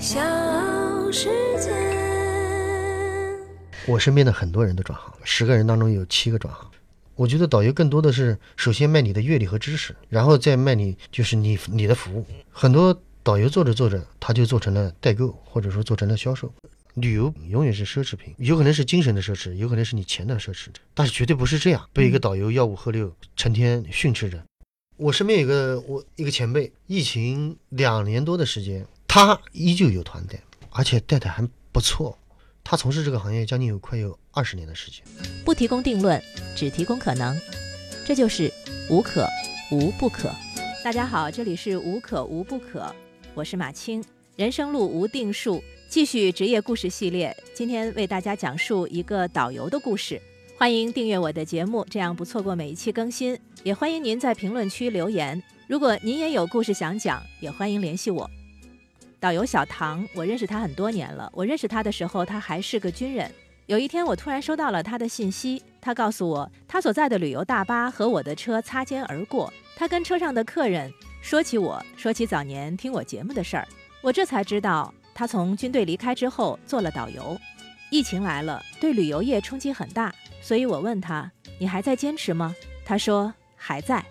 小世界。我身边的很多人都转行了，十个人当中有七个转行。我觉得导游更多的是首先卖你的阅历和知识，然后再卖你就是你你的服务。很多导游做着做着，他就做成了代购，或者说做成了销售。旅游永远是奢侈品，有可能是精神的奢侈，有可能是你钱的奢侈，但是绝对不是这样被一个导游吆五喝六，成天训斥着。我身边有个我一个前辈，疫情两年多的时间，他依旧有团队，而且带的还不错。他从事这个行业将近有快有二十年的时间。不提供定论，只提供可能，这就是无可无不可。大家好，这里是无可无不可，我是马青。人生路无定数，继续职业故事系列，今天为大家讲述一个导游的故事。欢迎订阅我的节目，这样不错过每一期更新。也欢迎您在评论区留言，如果您也有故事想讲，也欢迎联系我。导游小唐，我认识他很多年了。我认识他的时候，他还是个军人。有一天，我突然收到了他的信息，他告诉我，他所在的旅游大巴和我的车擦肩而过。他跟车上的客人说起我，说起早年听我节目的事儿。我这才知道，他从军队离开之后做了导游。疫情来了，对旅游业冲击很大，所以我问他：“你还在坚持吗？”他说：“还在。”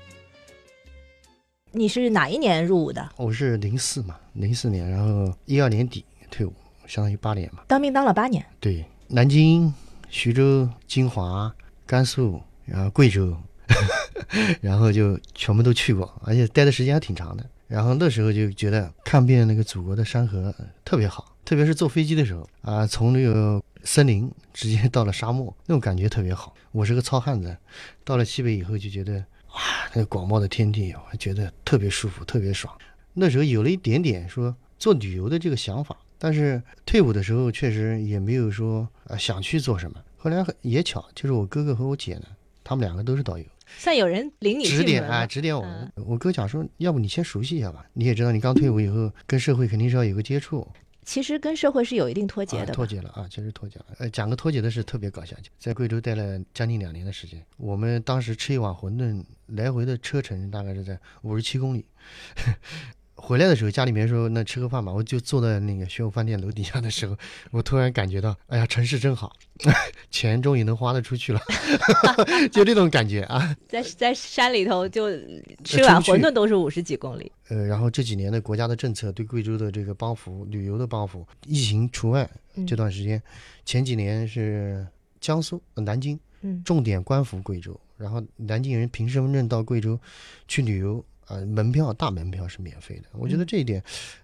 你是哪一年入伍的？我是零四嘛，零四年，然后一二年底退伍，相当于八年嘛。当兵当了八年。对，南京、徐州、金华、甘肃，然后贵州，然后就全部都去过，而且待的时间还挺长的。然后那时候就觉得看遍那个祖国的山河特别好，特别是坐飞机的时候啊，从那个森林直接到了沙漠，那种感觉特别好。我是个糙汉子，到了西北以后就觉得。哇，那个广袤的天地，我觉得特别舒服，特别爽。那时候有了一点点说做旅游的这个想法，但是退伍的时候确实也没有说啊想去做什么。后来也巧，就是我哥哥和我姐呢，他们两个都是导游，算有人领你指点啊，指点我们。我哥讲说，要不你先熟悉一下吧，你也知道，你刚退伍以后跟社会肯定是要有个接触。其实跟社会是有一定脱节的，脱节了啊，其实脱节了。呃，讲个脱节的事特别搞笑，在贵州待了将近两年的时间，我们当时吃一碗馄饨，来回的车程大概是在五十七公里。回来的时候，家里面说那吃个饭吧，我就坐在那个玄武饭店楼底下的时候，我突然感觉到，哎呀，城市真好，钱终于能花得出去了，就这种感觉啊。在在山里头就吃碗馄饨都是五十几公里。呃，然后这几年的国家的政策对贵州的这个帮扶旅游的帮扶，疫情除外这段时间，前几年是江苏南京，重点关扶贵州，然后南京人凭身份证到贵州去旅游。呃，门票大门票是免费的，我觉得这一点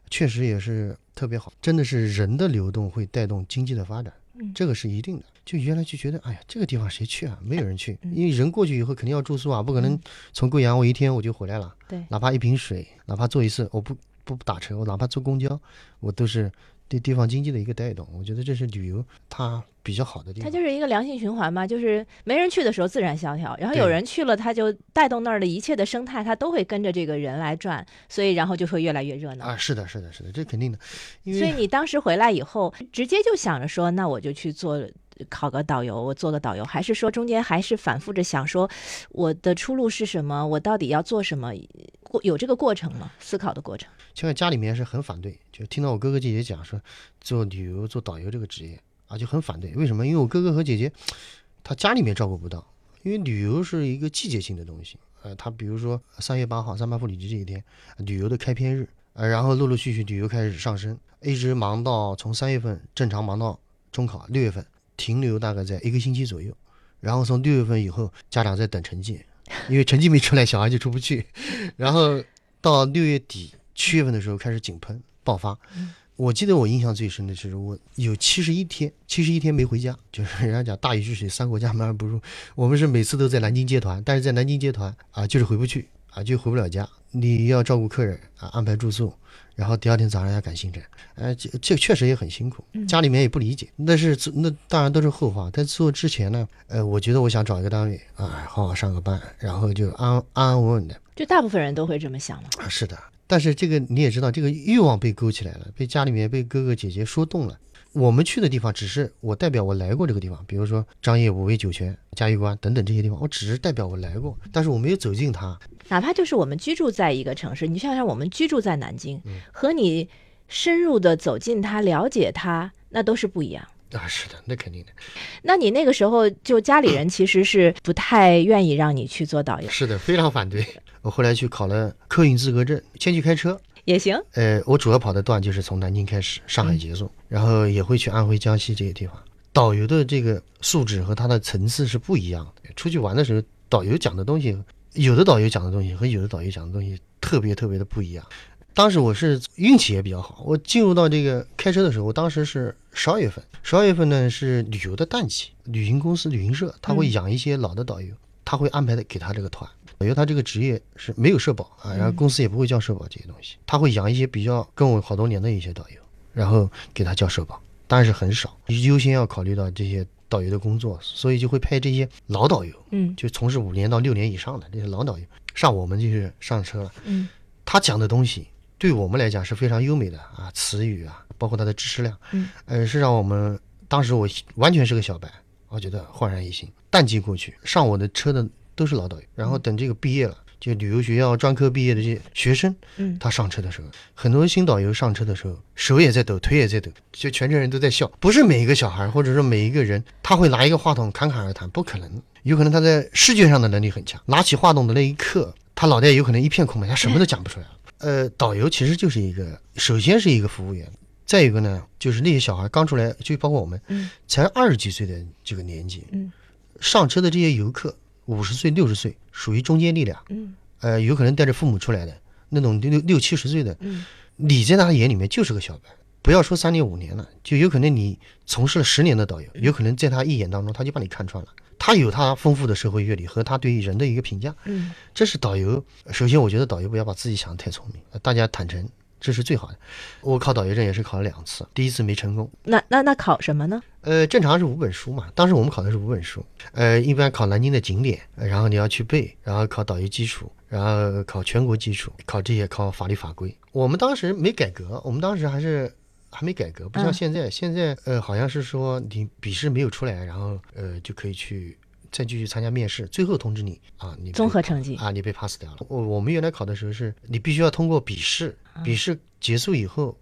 确实也是特别好，真的是人的流动会带动经济的发展，这个是一定的。就原来就觉得，哎呀，这个地方谁去啊？没有人去，因为人过去以后肯定要住宿啊，不可能从贵阳我一天我就回来了，对，哪怕一瓶水，哪怕坐一次，我不不打车，我哪怕坐公交，我都是。对地方经济的一个带动，我觉得这是旅游它比较好的地方。它就是一个良性循环嘛，就是没人去的时候自然萧条，然后有人去了，它就带动那儿的一切的生态，它都会跟着这个人来转，所以然后就会越来越热闹啊！是的，是的，是的，这肯定的。所以你当时回来以后，直接就想着说，那我就去做考个导游，我做个导游，还是说中间还是反复着想说，我的出路是什么？我到底要做什么？有这个过程吗？思考的过程。现在家里面是很反对，就听到我哥哥姐姐讲说做旅游做导游这个职业啊，就很反对。为什么？因为我哥哥和姐姐他家里面照顾不到，因为旅游是一个季节性的东西。呃，他比如说三月八号三八妇女节这一天，旅游的开篇日，呃，然后陆陆续续旅游开始上升，一直忙到从三月份正常忙到中考六月份，停留大概在一个星期左右，然后从六月份以后，家长在等成绩，因为成绩没出来，小孩就出不去，然后到六月底。七月份的时候开始井喷爆发，我记得我印象最深的是我有七十一天，七十一天没回家，就是人家讲大禹治水三国家门而不入，我们是每次都在南京接团，但是在南京接团啊就是回不去啊就回不了家，你要照顾客人啊安排住宿，然后第二天早上要赶行程，哎这这确实也很辛苦，家里面也不理解，那是那当然都是后话，在做之前呢，呃我觉得我想找一个单位啊好好上个班，然后就安安安稳稳的，就大部分人都会这么想嘛啊是的。但是这个你也知道，这个欲望被勾起来了，被家里面被哥哥姐姐说动了。我们去的地方只是我代表我来过这个地方，比如说张掖武威酒泉、嘉峪关等等这些地方，我只是代表我来过，但是我没有走进它。哪怕就是我们居住在一个城市，你想想我们居住在南京，和你深入的走进它，了解它，那都是不一样。啊，是的，那肯定的，那你那个时候就家里人其实是不太愿意让你去做导游，是的，非常反对。我后来去考了客运资格证，先去开车。也行。呃，我主要跑的段就是从南京开始，上海结束，然后也会去安徽、江西这些地方。导游的这个素质和他的层次是不一样的。出去玩的时候，导游讲的东西，有的导游讲的东西和有的导游讲的东西特别特别的不一样。当时我是运气也比较好，我进入到这个开车的时候，我当时是十二月份，十二月份呢是旅游的淡季，旅行公司、旅行社他会养一些老的导游，他会安排的给他这个团。因为他这个职业是没有社保啊，然后公司也不会交社保这些东西，他会养一些比较跟我好多年的一些导游，然后给他交社保，但是很少，优先要考虑到这些导游的工作，所以就会派这些老导游，嗯就从事五年到六年以上的这些老导游上我们就是上车了。嗯他讲的东西对我们来讲是非常优美的啊，词语啊，包括他的知识量，嗯，呃，是让我们当时我完全是个小白，我觉得焕然一新。淡季过去，上我的车的都是老导游，然后等这个毕业了，就旅游学校专科毕业的这些学生，嗯他上车的时候，很多新导游上车的时候，手也在抖，腿也在抖，就全车人都在笑。不是每一个小孩或者说每一个人，他会拿一个话筒侃侃而谈，不可能。有可能他在视觉上的能力很强，拿起话筒的那一刻，他脑袋有可能一片空白，他什么都讲不出来了。呃，导游其实就是一个，首先是一个服务员，再一个呢，就是那些小孩刚出来，就包括我们，嗯才二十几岁的这个年纪，嗯上车的这些游客，五十岁、六十岁，属于中坚力量，嗯呃，有可能带着父母出来的那种六六七十岁的，嗯你在他眼里面就是个小白。不要说三年五年了，就有可能你从事了十年的导游，有可能在他一眼当中他就把你看穿了。他有他丰富的社会阅历和他对于人的一个评价，嗯这是导游。首先，我觉得导游不要把自己想得太聪明，呃大家坦诚，这是最好的。我考导游证也是考了两次，第一次没成功。那那那考什么呢？呃，正常是五本书嘛，当时我们考的是五本书。呃，一般考南京的景点，呃然后你要去背，然后考导游基础，然后考全国基础，考这些考法律法规。我们当时没改革，我们当时还是还没改革，不像嗯现在，现在呃好像是说你笔试没有出来，然后呃就可以去再继续参加面试，最后通知你啊，你综合成绩啊，你被 pass 掉了。我我们原来考的时候是，你必须要通过笔试，笔试结束以后，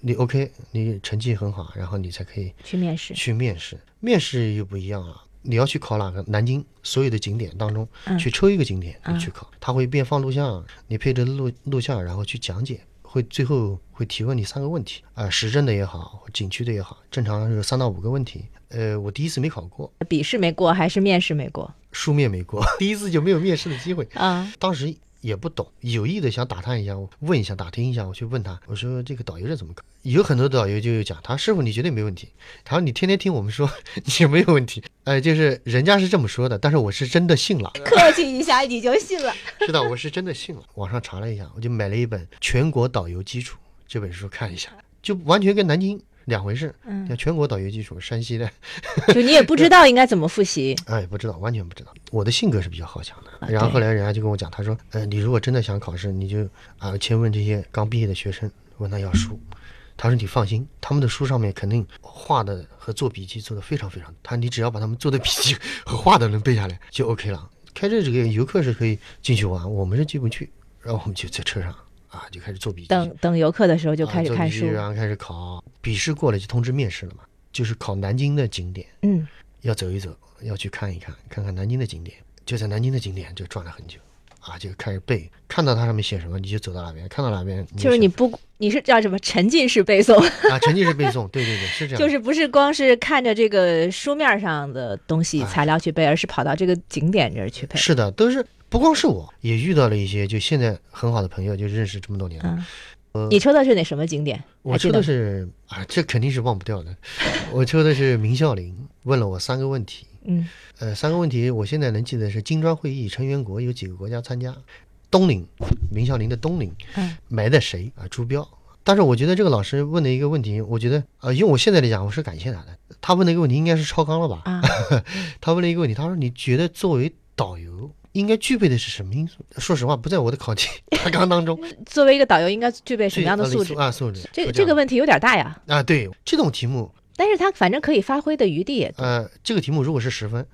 你 OK，你成绩很好，然后你才可以去面试。去面试。面试又不一样了，你要去考哪个？南京所有的景点当中，嗯去抽一个景点嗯你去考，他会变放录像，你配着录录像，然后去讲解。会最后会提问你三个问题啊、时政的也好，景区的也好，正常是有三到五个问题。呃，我第一次没考过，笔试没过还是面试没过书面没过，第一次就没有面试的机会。啊？当时也不懂，有意的想打探一下，我问一下，打听一下，我去问他，我说这个导游证怎么搞？有很多导游就讲，他说师傅你绝对没问题，他说你天天听我们说 你没有问题，哎，就是人家是这么说的，但是我是真的信了，客气一下你就信了。是的，我是真的信了。网上查了一下，我就买了一本《全国导游基础》这本书看一下，就完全跟南京两回事。嗯像全国导游基础，山西的，就你也不知道应该怎么复习。哎，不知道，完全不知道。我的性格是比较好强的。啊然后后来人家就跟我讲，他说，呃，你如果真的想考试，你就啊，先问这些刚毕业的学生，问他要书。他说你放心，他们的书上面肯定画的和做笔记做的非常非常。他你只要把他们做的笔记和画的能背下来就 OK 了。开车这个游客是可以进去玩，我们是进不去，然后我们就在车上啊就开始做笔记。等等游客的时候就啊开始看书。然后开始考，笔试过了就通知面试了嘛，就是考南京的景点。嗯，要走一走，要去看一看，看看南京的景点。就在南京的景点就转了很久，啊，就开始背，看到它上面写什么你就走到哪边，看到哪边就是你不你是叫什么沉浸式背诵，啊，沉浸式背诵，对对对，是这 样，就是不是光是看着这个书面上的东西哎材料去背，而是跑到这个景点这儿去背。是的，都是不光是我，也遇到了一些就现在很好的朋友，就认识这么多年了。嗯，你抽的是哪什么景点？我抽的是啊，这肯定是忘不掉的。我抽的是明孝陵，问了我三个问题。嗯呃，三个问题我现在能记得是金砖会议成员国有几个国家参加？东陵，明孝陵的东陵嗯埋的谁啊？朱标。但是我觉得这个老师问的一个问题，我觉得呃，用我现在来讲，我是感谢他的。他问的一个问题应该是超纲了吧？啊，他问了一个问题，他说你觉得作为导游应该具备的是什么因素？说实话，不在我的考题 大纲当中。作为一个导游应该具备什么样的最素质？啊，素质。这这个问题有点大呀，啊，对这种题目，但是他反正可以发挥的余地也多。呃，这个题目如果是十分，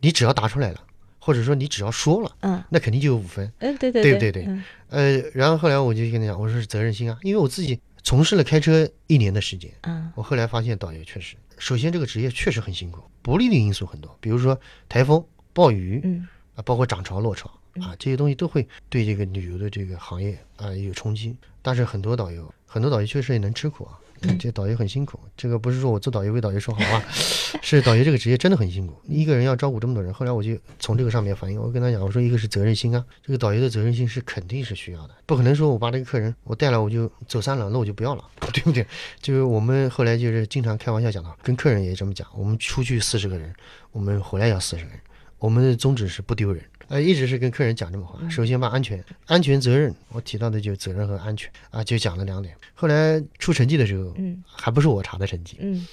你只要答出来了，或者说你只要说了，嗯那肯定就有五分。嗯，对对对对对对嗯呃，然后后来我就跟他讲，我说是责任心啊，因为我自己从事了开车一年的时间，嗯我后来发现导游确实，首先这个职业确实很辛苦，不利的因素很多，比如说台风、暴雨嗯啊，包括涨潮、落潮啊，这些东西都会对这个旅游的这个行业啊有冲击。但是很多导游，很多导游确实也能吃苦啊。嗯这导游很辛苦，这个不是说我做导游为导游说好话，是导游这个职业真的很辛苦，一个人要照顾这么多人。后来我就从这个上面反映，我跟他讲，我说一个是责任心啊，这个导游的责任心是肯定是需要的，不可能说我把这个客人我带了我就走散了，那我就不要了，对不对？就是我们后来就是经常开玩笑讲到，跟客人也这么讲，我们出去四十个人，我们回来要四十个人，我们的宗旨是不丢人。呃，一直是跟客人讲这么话。首先把安全、安全责任，我提到的就是责任和安全啊，就讲了两点。后来出成绩的时候，嗯还不是我查的成绩，嗯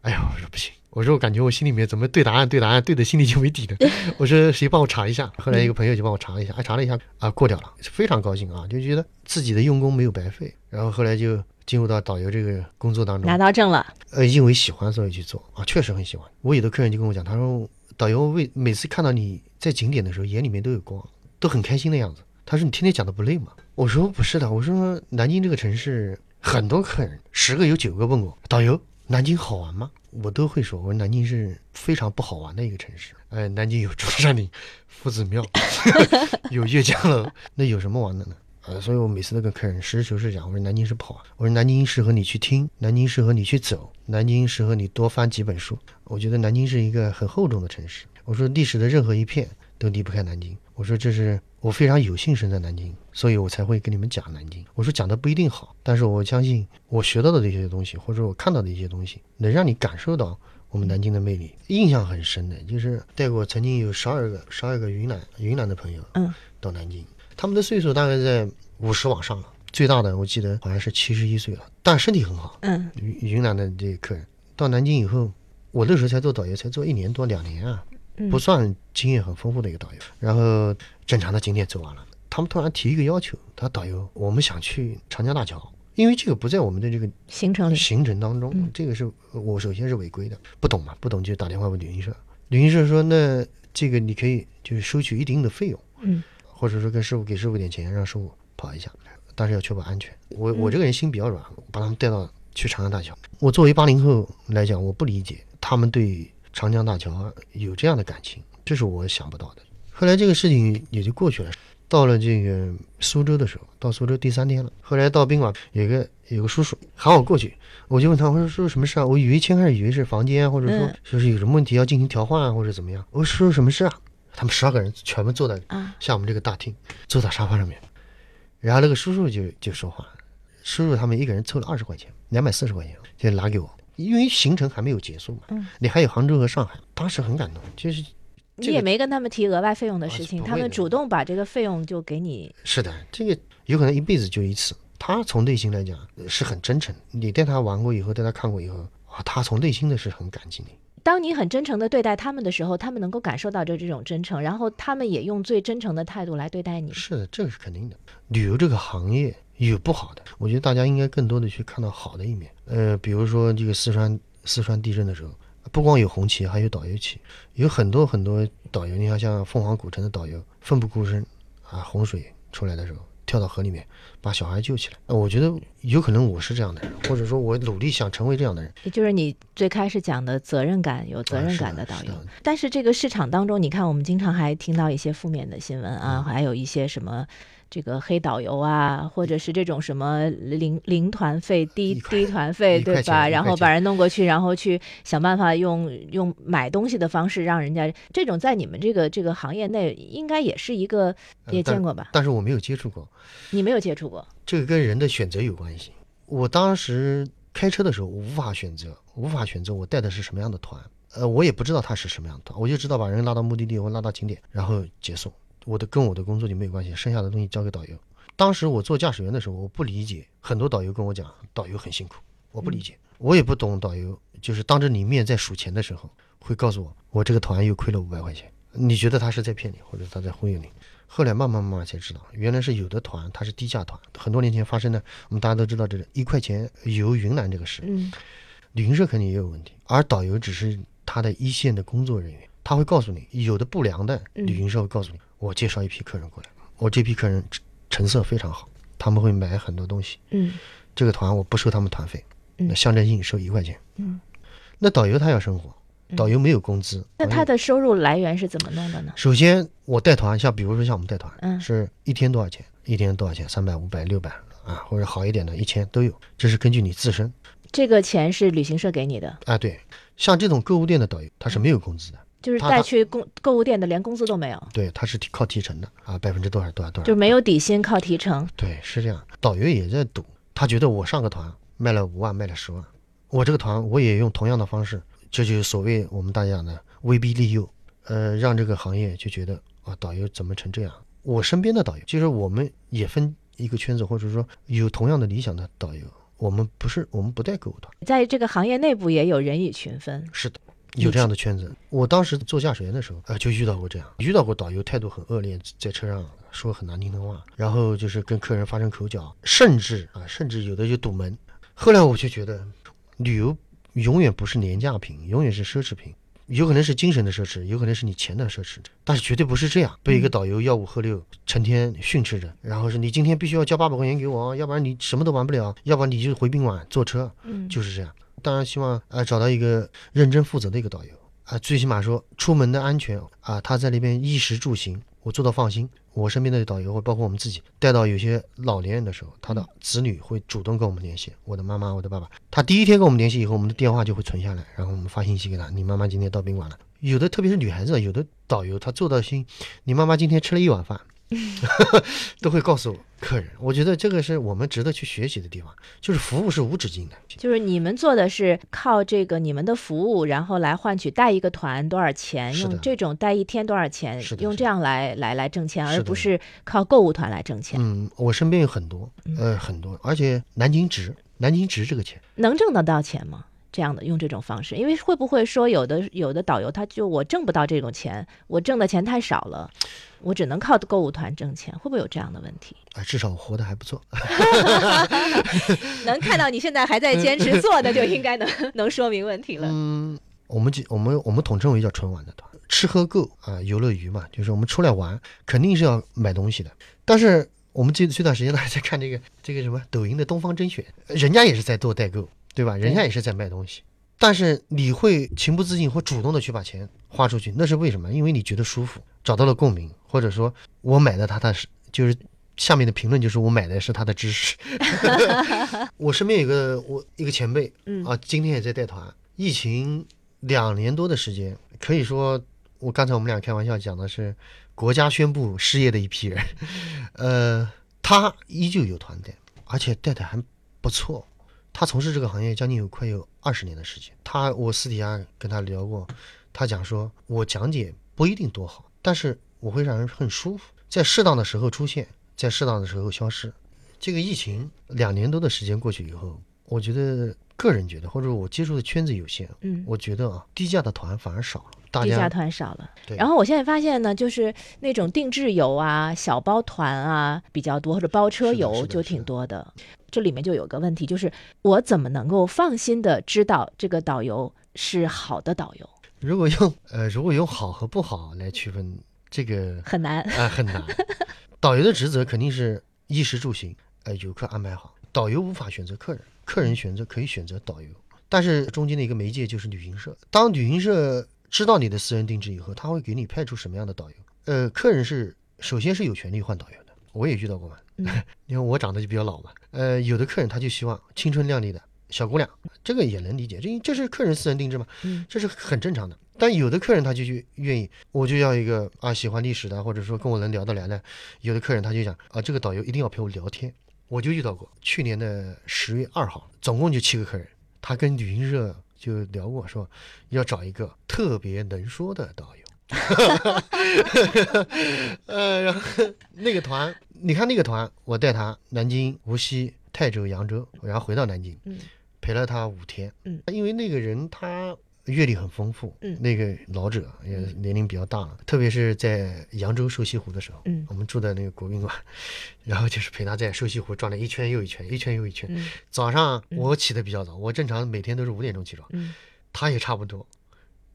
哎呀，我说不行，我说我感觉我心里面怎么对答案对答案对的心里就没底了。我说谁帮我查一下？后来一个朋友就帮我查了一下，哎，查了一下啊，过掉了，非常高兴啊，就觉得自己的用功没有白费。然后后来就进入到导游这个工作当中拿，到证了，呃，因为喜欢所以去做啊，确实很喜欢。我有的客人就跟我讲，他说导游为每次看到你在景点的时候，眼里面都有光，都很开心的样子。他说你天天讲的不累吗？我说不是的，我说南京这个城市很多客人，十个有九个问我导游南京好玩吗？我都会说，我说南京是非常不好玩的一个城市。呃，南京有中山陵、夫子庙，有岳江楼，那有什么玩的呢？呃，所以我每次都跟客人实事求是讲，我说南京是不好，我说南京适合你去听，南京适合你去走，南京适合你多翻几本书。我觉得南京是一个很厚重的城市。我说历史的任何一片都离不开南京。我说这是我非常有幸生在南京，所以我才会跟你们讲南京。我说讲的不一定好，但是我相信我学到的这些东西，或者我看到的一些东西，能让你感受到我们南京的魅力。印象很深的就是带过曾经有十二个十二个云南云南的朋友，嗯，到南京，他们的岁数大概在五十往上了，最大的我记得好像是七十一岁了，但身体很好。嗯。云云南的这个客人到南京以后，我那时候才做导游，才做一年多两年啊，嗯。不算经验很丰富的一个导游。然后正常的景点走完了，他们突然提一个要求，他导游，我们想去长江大桥，因为这个不在我们的这个行程，行程当中，嗯。这个是我首先是违规的，不懂嘛，不懂就打电话问旅行社，旅行社说那这个你可以就是收取一定的费用，嗯或者说跟师傅给师傅点钱，让师傅跑一下，但是要确保安全。我我这个人心比较软，把他们带到去长江大桥。我作为八零后来讲，我不理解他们对长江大桥有这样的感情，这是我想不到的。后来这个事情也就过去了。到了这个苏州的时候，到苏州第三天了。后来到宾馆，有个有个叔叔喊我过去，我就问他，我说叔叔什么事啊？我以为先开始以为是房间，或者说嗯说是有什么问题要进行调换啊，或者怎么样。我说叔叔什么事啊？他们十二个人全部坐在啊。像我们这个大厅，坐在沙发上面，然后那个叔叔就就说话，叔叔他们一个人凑了二十块钱，两百四十块钱就拿给我，因为行程还没有结束嘛，嗯。你还有杭州和上海，当时很感动，就是你也没跟他们提额外费用的事情，他们主动把这个费用就给你，是的，这个有可能一辈子就一次。他从内心来讲呃是很真诚，你带他玩过以后，带他看过以后，啊，他从内心的是很感激你。当你很真诚的对待他们的时候，他们能够感受到这这种真诚，然后他们也用最真诚的态度来对待你。是的，这个是肯定的。旅游这个行业有不好的，我觉得大家应该更多的去看到好的一面。呃，比如说这个四川四川地震的时候，不光有红旗，还有导游旗，有很多很多导游。你看，像凤凰古城的导游，奋不顾身啊，洪水出来的时候跳到河里面把小孩救起来。呃我觉得有可能我是这样的人，或者说我努力想成为这样的人。也就是你最开始讲的责任感、有责任感的导游。啊是是但是这个市场当中，你看我们经常还听到一些负面的新闻嗯啊，还有一些什么。这个黑导游啊，或者是这种什么零零团费、低低团费，对吧？然后把人弄过去，然后去想办法用用买东西的方式让人家这种在你们这个这个行业内应该也是一个也见过吧？但是我没有接触过。你没有接触过，这个跟人的选择有关系。我当时开车的时候，我无法选择，无法选择我带的是什么样的团。呃，我也不知道他是什么样的团，我就知道把人拉到目的地我拉到景点，然后结束。我的跟我的工作就没有关系，剩下的东西交给导游。当时我做驾驶员的时候，我不理解，很多导游跟我讲，导游很辛苦，我不理解，我也不懂导游，就是当着你面在数钱的时候，会告诉我，我这个团又亏了五百块钱。你觉得他是在骗你，或者他在忽悠你？后来慢慢慢慢才知道，原来是有的团他是低价团，很多年前发生的，我们大家都知道这个一块钱游云南这个事，嗯旅行社肯定也有问题，而导游只是他的一线的工作人员，他会告诉你，有的不良的嗯旅行社会告诉你，我介绍一批客人过来，我这批客人成成色非常好，他们会买很多东西，嗯这个团我不收他们团费，嗯那象征性收一块钱。嗯，那导游他要生活，导游没有工资，那他的收入来源是怎么弄的呢？首先我带团，像比如说像我们带团，嗯是一天多少钱？一天多少钱？三百、五百、六百啊，或者好一点的，一千都有。这是根据你自身这个钱是旅行社给你的，啊。对，像这种购物店的导游，他是没有工资的，就是带去购购物店的连工资都没有，对，他是提靠提成的啊，百分之多少多少多少。就没有底薪，靠提成。对，是这样。导游也在赌，他觉得我上个团卖了五万，卖了十万，我这个团我也用同样的方式，这就是所谓我们大家讲的威逼利诱，呃，让这个行业就觉得啊，导游怎么成这样？我身边的导游，其实我们也分一个圈子，或者说有同样的理想的导游，我们不是我们不带购物团，在这个行业内部也有人以群分，是的。有这样的圈子，我当时做驾驶员的时候，呃，就遇到过这样，遇到过导游态度很恶劣，在车上说很难听的话，然后就是跟客人发生口角，甚至啊，甚至有的就堵门。后来我就觉得，旅游永远不是廉价品，永远是奢侈品，有可能是精神的奢侈，有可能是你钱的奢侈，但是绝对不是这样，被一个导游吆五喝六，成天训斥着，然后是你今天必须要交八百块钱给我，要不然你什么都玩不了，要不然你就回宾馆坐车，嗯，就是这样。当然希望啊、找到一个认真负责的一个导游啊、最起码说出门的安全啊、他在那边衣食住行我做到放心。我身边的导游或包括我们自己带到有些老年人的时候，他的子女会主动跟我们联系，我的妈妈、我的爸爸。他第一天跟我们联系以后，我们的电话就会存下来，然后我们发信息给他，你妈妈今天到宾馆了。有的特别是女孩子，有的导游他做到心，你妈妈今天吃了一碗饭。都会告诉客人，我觉得这个是我们值得去学习的地方，就是服务是无止境的。就是你们做的是靠这个你们的服务，然后来换取带一个团多少钱，用这种带一天多少钱用这样来来来挣钱，而不是靠购物团来挣钱。嗯，我身边有很多，呃，很多，而且南京值，南京值这个钱，能挣得到钱吗？这样的用这种方式，因为会不会说有的有的导游他就我挣不到这种钱，我挣的钱太少了，我只能靠购物团挣钱，会不会有这样的问题？啊、至少我活得还不错。能看到你现在还在坚持做的，就应该能能说明问题了。嗯，我们就我们我们统称为叫纯玩的团，吃喝购啊，游乐娱嘛，就是我们出来玩肯定是要买东西的。但是我们这这段时间呢，还在看这个这个什么抖音的东方甄选，人家也是在做代购，对吧？人家也是在卖东西。但是你会情不自禁或主动的去把钱花出去，那是为什么？因为你觉得舒服，找到了共鸣，或者说我买的他他是就是下面的评论就是我买的是他的知识。我身边有个我一个前辈，嗯啊，今天也在带团。疫情两年多的时间，可以说我刚才我们俩开玩笑讲的是国家宣布失业的一批人，呃，他依旧有团队，而且带的还不错。他从事这个行业将近有快有二十年的时间。他我私底下跟他聊过，他讲说，我讲解不一定多好，但是我会让人很舒服，在适当的时候出现，在适当的时候消失。这个疫情两年多的时间过去以后，我觉得个人觉得，或者我接触的圈子有限，嗯，我觉得啊，低价的团反而少了，大低价团少了。对然后我现在发现呢，就是那种定制游啊、小包团啊比较多，或者包车游就挺多的。这里面就有个问题，就是我怎么能够放心的知道这个导游是好的导游？如果用呃如果用好和不好来区分，这个很难。啊、很难。导游的职责肯定是衣食住行，呃，游客安排好。导游无法选择客人，客人选择可以选择导游，但是中间的一个媒介就是旅行社。当旅行社知道你的私人定制以后，他会给你派出什么样的导游？呃，客人是首先是有权利换导游的，我也遇到过嘛。嗯 因为我长得就比较老嘛，呃，有的客人他就希望青春靓丽的小姑娘，这个也能理解，这这是客人私人定制嘛，嗯这是很正常的。但有的客人他就去愿意，我就要一个啊喜欢历史的，或者说跟我能聊得来的。有的客人他就想啊，这个导游一定要陪我聊天。我就遇到过，去年的十月二号，总共就七个客人，他跟旅行社就聊过，说要找一个特别能说的导游。呃，然后那个团，你看那个团，我带他南京、无锡、泰州、扬州，然后回到南京，嗯陪了他五天。嗯，因为那个人他阅历很丰富，嗯那个老者也年龄比较大了，特别是在扬州瘦西湖的时候，嗯我们住的那个国宾馆，然后就是陪他在瘦西湖转了一圈又一圈，一圈又一圈。嗯早上我起得比较早，我正常每天都是五点钟起床，嗯他也差不多。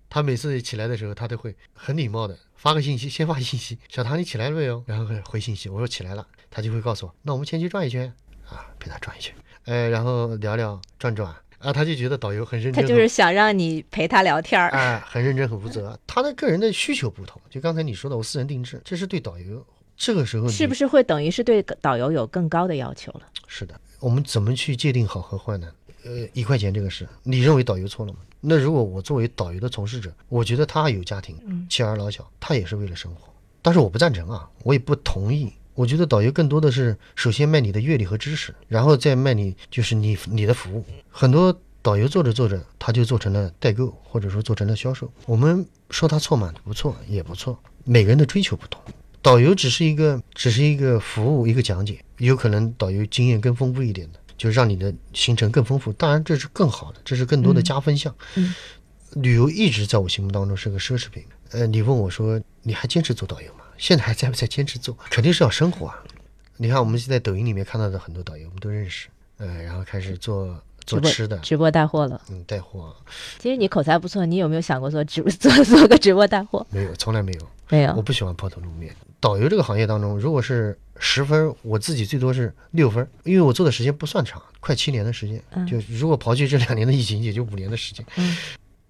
他每次起来的时候，他都会很礼貌的发个信息，先发信息，小唐你起来了没有？然后回信息，我说起来了，他就会告诉我，那我们先去转一圈啊，陪他转一圈。呃，然后聊聊转转啊，他就觉得导游很认真，他就是想让你陪他聊天儿。哎，很认真很负责。他的个人的需求不同，就刚才你说的，我私人定制，这是对导游这个时候是不是？是会等于是对导游有更高的要求了？是的，我们怎么去界定好和坏呢？呃，一块钱这个事，你认为导游错了吗？那如果我作为导游的从事者，我觉得他有家庭，嗯妻儿老小，他也是为了生活，但是我不赞成啊，我也不同意。我觉得导游更多的是首先卖你的阅历和知识，然后再卖你就是你你的服务。很多导游做着做着，他就做成了代购，或者说做成了销售。我们说他错吗？不错，也不错。每个人的追求不同，导游只是一个只是一个服务，一个讲解。有可能导游经验更丰富一点的，就让你的行程更丰富。当然这是更好的，这是更多的加分项。嗯旅游一直在我心目当中是个奢侈品。呃，你问我说你还坚持做导游吗？现在还在不在坚持做？肯定是要生活啊。你看我们现在抖音里面看到的很多导游，我们都认识。呃，然后开始做做吃的，直播带货了。嗯，带货啊其实你口才不错，你有没有想过 做直做做个直播带货？没有，从来没有。没有。我不喜欢抛头露面。导游这个行业当中，如果是十分，我自己最多是六分，因为我做的时间不算长，快七年的时间。嗯就如果刨去这两年的疫情，也就五年的时间。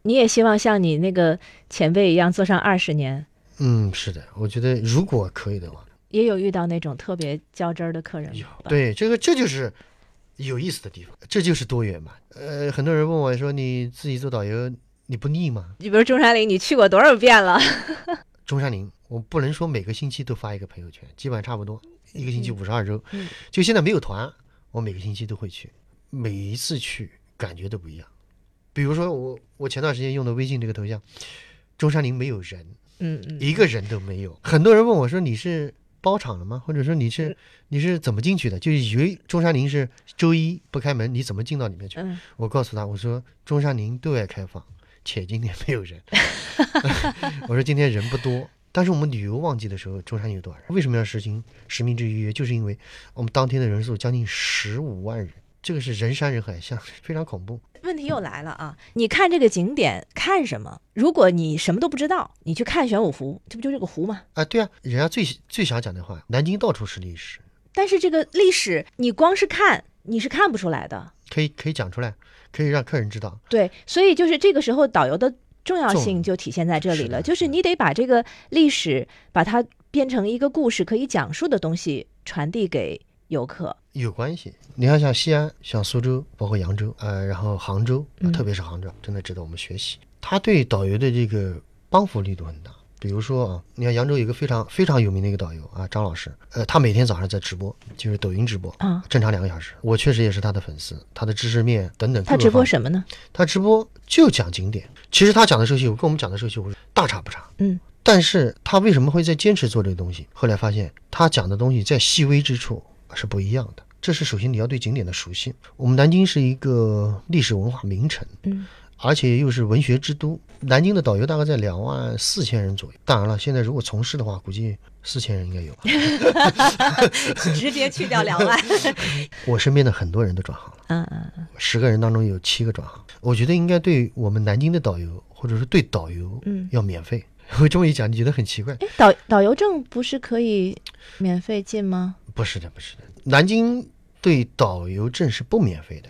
你也希望像你那个前辈一样做上二十年？嗯，是的，我觉得如果可以的话，也有遇到那种特别较真儿的客人有吧？对这个这就是有意思的地方，这就是多元嘛。呃，很多人问我说，你自己做导游，你不腻吗？你比如中山陵，你去过多少遍了？中山陵，我不能说每个星期都发一个朋友圈，基本上差不多，一个星期五十二周。嗯就现在没有团，我每个星期都会去，每一次去感觉都不一样。比如说我我前段时间用的微信这个头像，中山陵没有人，嗯嗯，一个人都没有。很多人问我说你是包场了吗？或者说你是你是怎么进去的？就以为中山陵是周一不开门，你怎么进到里面去？嗯，我告诉他，我说中山陵对外开放，且今天没有人。我说今天人不多，但是我们旅游旺季的时候，中山陵有多少人？为什么要实行实名制预约？就是因为我们当天的人数将近十五万人，这个是人山人海，像非常恐怖。问题又来了啊！你看这个景点看什么？如果你什么都不知道，你去看玄武湖，这不就是个湖吗？啊，对啊，人家最最想讲的话，南京到处是历史，但是这个历史，你光是看你是看不出来的。可以可以讲出来，可以让客人知道。对，所以就是这个时候导游的重要性就体现在这里了，是就是你得把这个历史把它变成一个故事可以讲述的东西传递给游客。有关系，你看像西安、像苏州，包括扬州，呃，然后杭州，特别是杭州，真的值得我们学习。他对导游的这个帮扶力度很大。比如说啊，你看扬州有一个非常非常有名的一个导游啊，张老师，呃，他每天早上在直播，就是抖音直播，啊，正常两个小时。我确实也是他的粉丝，他的知识面等等。他直播？什么呢？他直播就讲景点。其实他讲的社区，跟我们讲的社区大差不差。嗯，但是他为什么会在坚持做这个东西？后来发现他讲的东西在细微之处是不一样的。这是首先你要对景点的熟悉。我们南京是一个历史文化名城，嗯，而且又是文学之都。南京的导游大概在两万四千人左右。当然了，现在如果从事的话，估计四千人应该有吧。直接去掉两万。我身边的很多人都转行了，嗯嗯嗯十个人当中有七个转行。我觉得应该对我们南京的导游，或者是对导游，嗯。要免费。我这么一讲，你觉得很奇怪？哎，导导游证不是可以免费进吗？不是的，不是的。南京对导游证是不免费的。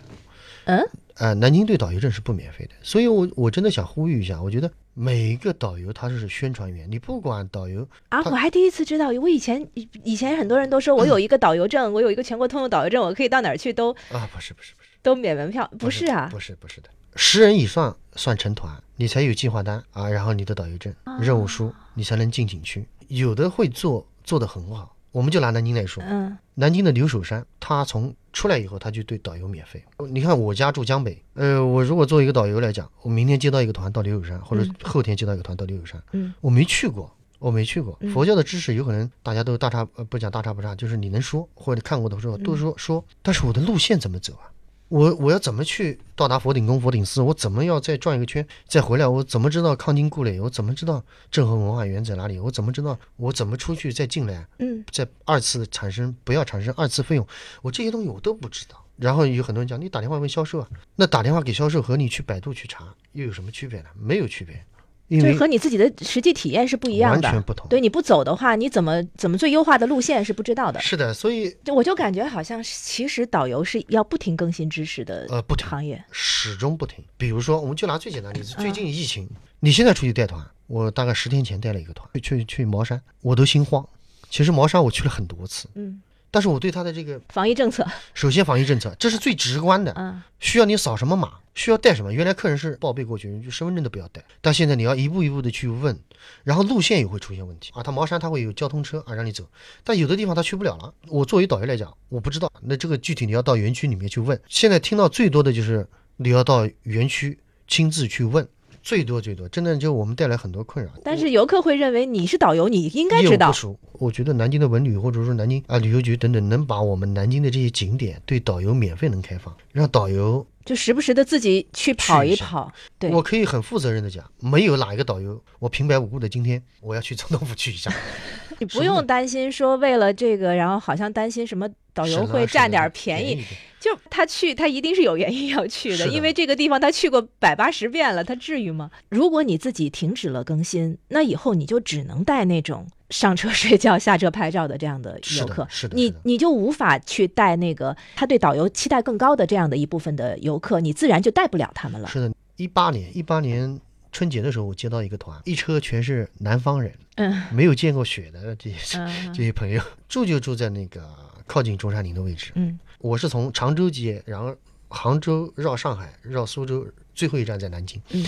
嗯，呃，南京对导游证是不免费的，所以我我真的想呼吁一下，我觉得每一个导游他是宣传员，你不管导游啊，我还第一次知道，我以前以以前很多人都说我有一个导游证，我有一个全国通用导游证，我可以到哪儿去都啊，不是不是不是，都免门票，不是啊？不是不是的，十人以上算成团，你才有计划单啊，然后你的导游证、任务书，你才能进景区。有的会做做的很好，我们就拿南京来说，嗯南京的留守山，他从出来以后，他就对导游免费。你看我家住江北，呃，我如果作为一个导游来讲，我明天接到一个团到留守山，或者嗯后天接到一个团到留守山，嗯我没去过，我没去过。嗯佛教的知识有可能大家都大差呃不讲大差不差，就是你能说或者看过的说嗯都说说，但是我的路线怎么走啊？我我要怎么去到达佛顶宫、佛顶寺？我怎么要再转一个圈再回来？我怎么知道康金故垒？我怎么知道郑和文化园在哪里？我怎么知道我怎么出去再进来？嗯再二次产生不要产生二次费用，我这些东西我都不知道。然后有很多人讲，你打电话问销售啊，那打电话给销售和你去百度去查又有什么区别呢？没有区别。就和你自己的实际体验是不一样的，完全不同。对，你不走的话，你怎么怎么最优化的路线是不知道的。是的，所以就我就感觉好像其实导游是要不停更新知识的呃不停行业。始终不停。比如说，我们就拿最简单的例子，最嗯近疫情，你现在出去带团，我大概十天前带了一个团，去去去茅山，我都心慌。其实茅山我去了很多次，嗯，但是我对他的这个防疫政策，首先防疫政策，这是最直观的，嗯需要你扫什么码，需要带什么。原来客人是报备过去，就身份证都不要带，但现在你要一步一步的去问，然后路线也会出现问题啊。他茅山他会有交通车啊让你走，但有的地方他去不了了。我作为导游来讲，我不知道，那这个具体你要到园区里面去问。现在听到最多的就是你要到园区亲自去问，最多最多，真的就我们带来很多困扰。但是游客会认为你是导游，你应该知道我觉得南京的文旅或者说南京啊旅游局等等，能把我们南京的这些景点对导游免费能开放，让导游就时不时的自己去跑一跑。对，我可以很负责任的讲，没有哪一个导游我平白无故的今天我要去总统府去一下，你不用担心说为了这个，然后好像担心什么导游会占点便宜。就他去，他一定是有原因要去的，的因为这个地方他去过百八十遍了，他至于吗？如果你自己停止了更新，那以后你就只能带那种上车睡觉、下车拍照的这样的游客，是的是的你你就无法去带那个他对导游期待更高的这样的一部分的游客，你自然就带不了他们了。是的，一八年一八年春节的时候，我接到一个团，一车全是南方人，嗯没有见过雪的这些、嗯这些朋友，住就住在那个靠近中山陵的位置。嗯我是从常州接，然后杭州绕上海，绕苏州，最后一站在南京。嗯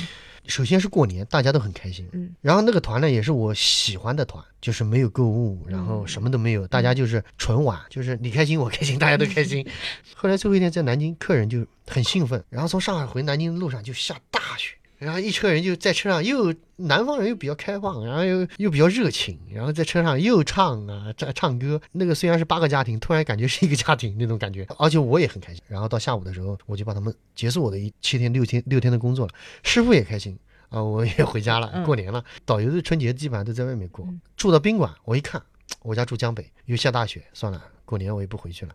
首先是过年，大家都很开心。嗯然后那个团呢，也是我喜欢的团，就是没有购物，然嗯后什么都没有，大家就是纯玩，就是你开心我开心，大家都开心。后来最后一天在南京，客人就很兴奋，然后从上海回南京的路上就下大雪。然后一车人就在车上，又南方人又比较开放，然后又又比较热情，然后在车上又唱啊唱唱歌。那个虽然是八个家庭，突然感觉是一个家庭那种感觉，而且我也很开心。然后到下午的时候，我就把他们结束我的一七天六天六天的工作了，师傅也开心啊，我也回家了，嗯过年了。导游的春节基本上都在外面过嗯，住到宾馆，我一看，我家住江北，又下大雪，算了，过年我也不回去了，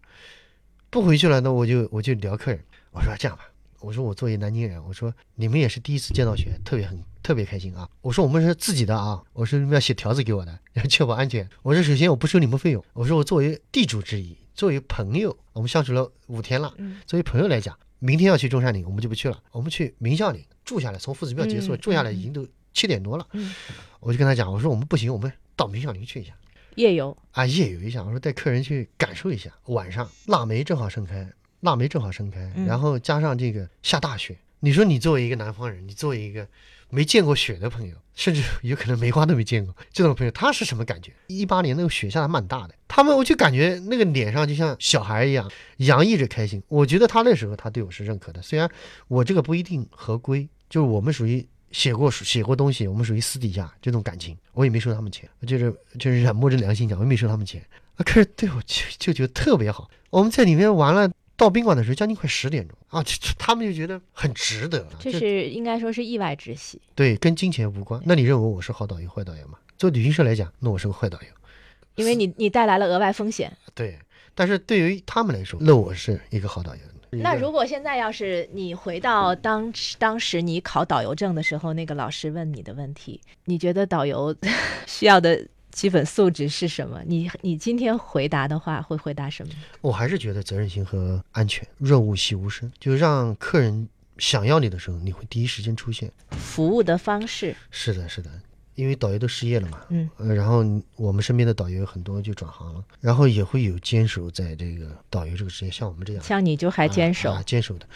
不回去了，那我就我就聊客人，我说这样吧。我说我作为南京人，我说你们也是第一次见到雪，特别很特别开心啊。我说我们是自己的啊，我说你们要写条子给我的，要确保安全。我说首先我不收你们费用，我说我作为地主之谊，作为朋友，我们相处了五天了，嗯作为朋友来讲，明天要去中山陵，我们就不去了，我们去明孝陵住下来，从夫子庙结束、嗯住下来嗯已经都七点多了，嗯，我就跟他讲，我说我们不行，我们到明孝陵去一下。夜游，啊，夜游一下，我说带客人去感受一下。晚上腊梅正好盛开，腊梅正好盛开，嗯然后加上这个下大雪，你说你作为一个南方人，你作为一个没见过雪的朋友，甚至 有可能梅花都没见过这种朋友，他是什么感觉？一八年那个雪下的蛮大的，他们我就感觉那个脸上就像小孩一样，洋溢着开心。我觉得他那时候他对我是认可的，虽然我这个不一定合规，就是我们属于。写过写过东西，我们属于私底下这种感情，我也没收他们钱，就是就是忍摸着良心讲，我也没收他们钱。啊，可是对我舅舅舅特别好，我们在里面玩了，到宾馆的时候将近快十点钟啊，他们就觉得很值得了。这是应该说是意外之喜。对，跟金钱无关。那你认为我是好导游、坏导游吗？做旅行社来讲，那我是个坏导游。因为你你带来了额外风险。对，但是对于他们来说，那我是一个好导游。那如果现在要是你回到当时当时你考导游证的时候，那个老师问你的问题，你觉得导游 需要的基本素质是什么？你你今天回答的话会回答什么？我还是觉得责任心和安全，润物细无声，就让客人想要你的时候，你会第一时间出现。服务的方式，是的，是的，因为导游都失业了嘛，嗯，呃，然后我们身边的导游很多就转行了，然后也会有坚守在这个导游这个职业，像我们这样像你就还坚守，啊啊坚守的。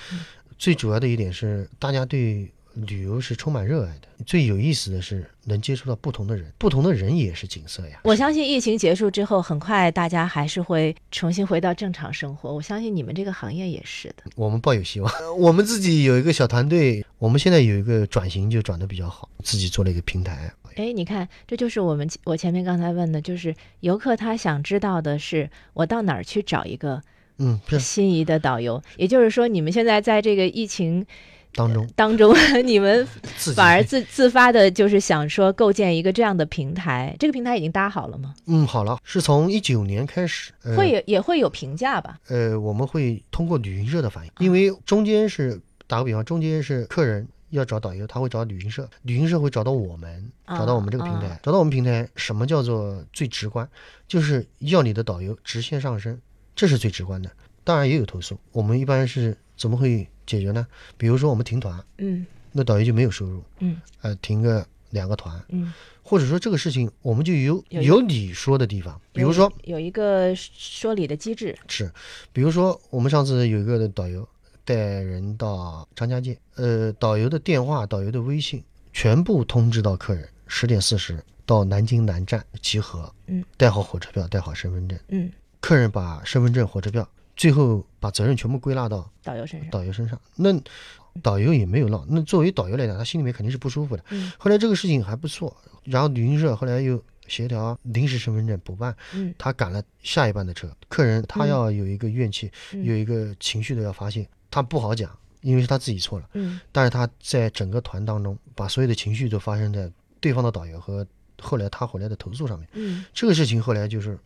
最主要的一点是，大家对旅游是充满热爱的。最有意思的是，能接触到不同的人，不同的人也是景色呀。我相信疫情结束之后，很快大家还是会重新回到正常生活。我相信你们这个行业也是的。我们抱有希望。我们自己有一个小团队，我们现在有一个转型就转的比较好，自己做了一个平台。哎，你看，这就是我们我前面刚才问的，就是游客他想知道的是，我到哪儿去找一个嗯，是心仪的导游？也就是说，你们现在在这个疫情当中当中，你们反而自自发的，就是想说构建一个这样的平台。这个平台已经搭好了吗？嗯好了，是从一九年开始，呃、会有也会有评价吧？呃，我们会通过旅行社的反应，因为中间是打个比方，中间是客人要找导游，他会找旅行社，旅行社会找到我们，啊找到我们这个平台，啊找到我们平台。什么叫做最直观？就是要你的导游直线上升，这是最直观的。当然也有投诉，我们一般是怎么会解决呢？比如说我们停团，嗯。那导游就没有收入，嗯。呃，停个两个团，嗯，或者说这个事情我们就有有一有理说的地方，比如说有一个说理的机制，是，比如说我们上次有一个导游带人到张家界，呃，导游的电话、导游的微信全部通知到客人，十点四十到南京南站集合，嗯，带好火车票，带好身份证，嗯，客人把身份证、火车票，最后把责任全部归纳到导游身上，导游身上，那导游也没有闹，那作为导游来讲，他心里面肯定是不舒服的。嗯。后来这个事情还不错，然后旅行社后来又协调临时身份证补办，嗯。他赶了下一班的车，客人他嗯要有一个怨气，嗯。有一个情绪的要发泄，他不好讲，因为是他自己错了，嗯。但是他在整个团当中，把所有的情绪都发生在对方的导游和后来他回来的投诉上面。嗯。这个事情后来就是，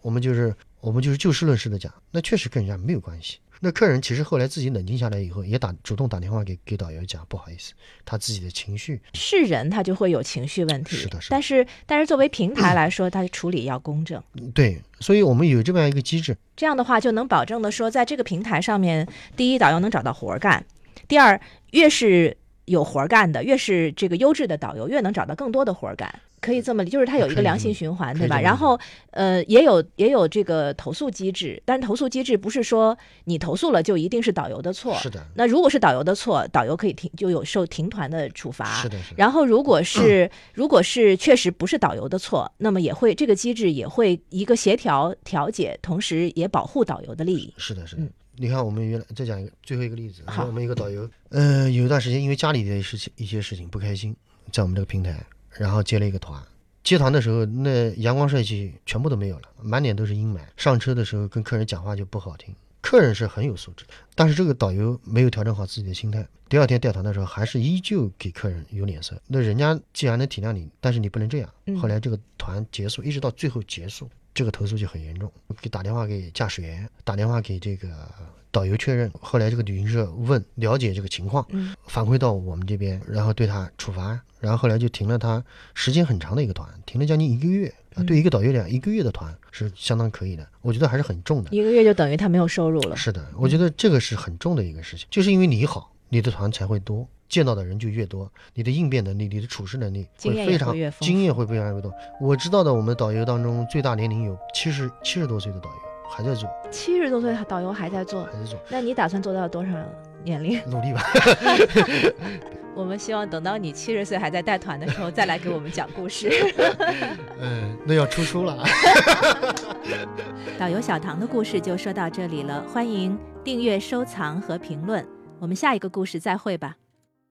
我们就是我们就是就事论事的讲，那确实跟人家没有关系。那客人其实后来自己冷静下来以后，也打主动打电话给给导游讲，不好意思，他自己的情绪是人他就会有情绪问题，是的是的但是但是作为平台来说，他处理要公正。对，所以我们有这么样一个机制，这样的话就能保证的说，在这个平台上面，第一，导游能找到活儿干；第二，越是有活儿干的，越是这个优质的导游，越能找到更多的活儿干。可以这么理，就是它有一个良性循环，对吧？然后，呃，也有也有这个投诉机制，但是投诉机制不是说你投诉了就一定是导游的错。是的，那如果是导游的错，导游可以停，就有受停团的处罚。是的，是的，然后，如果是、如果是确实不是导游的错，那么也会这个机制也会一个协调调解，同时也保护导游的利益。是的，是的。嗯你看，我们原来再讲一个最后一个例子，好我们一个导游，呃，有一段时间因为家里的事情一些事情不开心，在我们这个平台，然后接了一个团。接团的时候，那阳光帅气全部都没有了，满脸都是阴霾。上车的时候跟客人讲话就不好听，客人是很有素质，但是这个导游没有调整好自己的心态。第二天带团的时候，还是依旧给客人有脸色。那人家既然能体谅你，但是你不能这样。嗯后来这个团结束，一直到最后结束，这个投诉就很严重，给打电话给驾驶员，打电话给这个导游确认。后来这个旅行社问了解这个情况，嗯反馈到我们这边，然后对他处罚，然后后来就停了他时间很长的一个团，停了将近一个月。对一个导游讲，一个月的团是相当可以的，我觉得还是很重的。一个月就等于他没有收入了。是的，我觉得这个是很重的一个事情，就是因为你好，你的团才会多，见到的人就越多，你的应变能力、你的处事能力经验会非常也会越丰富经验会非常越多。我知道的，我们导游当中最大年龄有七十七十多岁的导游还在做，七十多岁导游还在做还，在做，那你打算做到多少年龄？努力吧。我们希望等到你七十岁还在带团的时候，再来给我们讲故事。嗯，那要出书了。导游小唐的故事就说到这里了，欢迎订阅、收藏和评论。我们下一个故事再会吧。